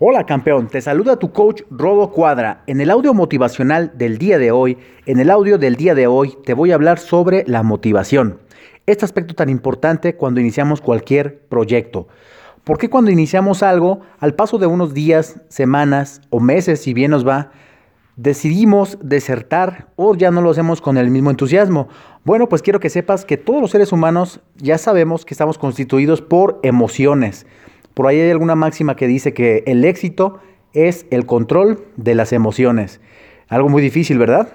Hola campeón, te saluda tu coach Rodo Cuadra. En el audio motivacional del día de hoy, en el audio del día de hoy te voy a hablar sobre la motivación. Este aspecto tan importante cuando iniciamos cualquier proyecto. ¿Por qué cuando iniciamos algo, al paso de unos días, semanas o meses, si bien nos va, decidimos desertar o ya no lo hacemos con el mismo entusiasmo? Bueno, pues quiero que sepas que todos los seres humanos ya sabemos que estamos constituidos por emociones. Por ahí hay alguna máxima que dice que el éxito es el control de las emociones. Algo muy difícil, ¿verdad?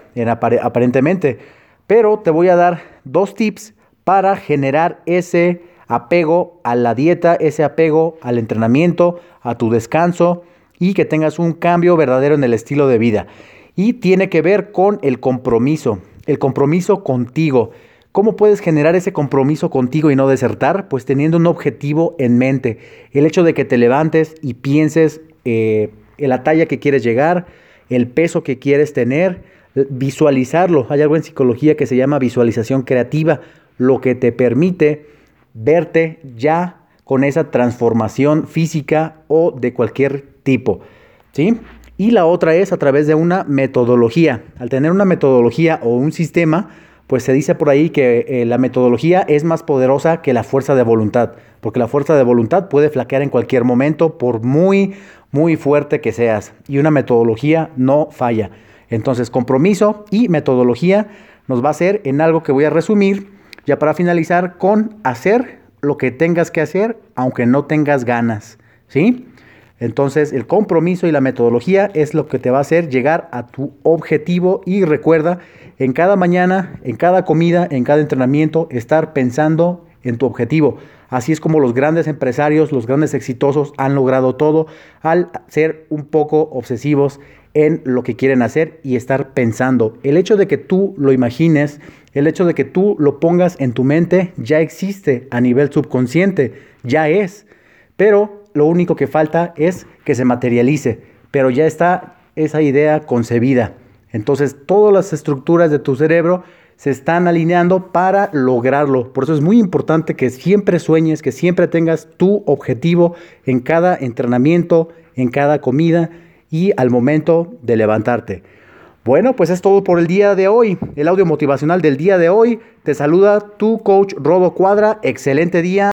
aparentemente. Pero te voy a dar dos tips para generar ese apego a la dieta, ese apego al entrenamiento, a tu descanso y que tengas un cambio verdadero en el estilo de vida. Y tiene que ver con el compromiso, el compromiso contigo. ¿Cómo puedes generar ese compromiso contigo y no desertar? Pues teniendo un objetivo en mente. El hecho de que te levantes y pienses eh, en la talla que quieres llegar, el peso que quieres tener, visualizarlo. Hay algo en psicología que se llama visualización creativa, lo que te permite verte ya con esa transformación física o de cualquier tipo. ¿Sí? Y la otra es a través de una metodología. Al tener una metodología o un sistema, pues se dice por ahí que eh, la metodología es más poderosa que la fuerza de voluntad, porque la fuerza de voluntad puede flaquear en cualquier momento por muy, muy fuerte que seas, y una metodología no falla. Entonces, compromiso y metodología nos va a hacer en algo que voy a resumir, ya para finalizar, con hacer lo que tengas que hacer, aunque no tengas ganas, ¿sí? Entonces, el compromiso y la metodología es lo que te va a hacer llegar a tu objetivo y recuerda, en cada mañana, en cada comida, en cada entrenamiento, estar pensando en tu objetivo. Así es como los grandes empresarios, los grandes exitosos han logrado todo al ser un poco obsesivos en lo que quieren hacer y estar pensando. El hecho de que tú lo imagines, el hecho de que tú lo pongas en tu mente, ya existe a nivel subconsciente, ya es. Pero lo único que falta es que se materialice, pero ya está esa idea concebida. Entonces todas las estructuras de tu cerebro se están alineando para lograrlo. Por eso es muy importante que siempre sueñes, que siempre tengas tu objetivo en cada entrenamiento, en cada comida y al momento de levantarte. Bueno, pues es todo por el día de hoy. El audio motivacional del día de hoy. Te saluda tu coach Rodo Cuadra. Excelente día.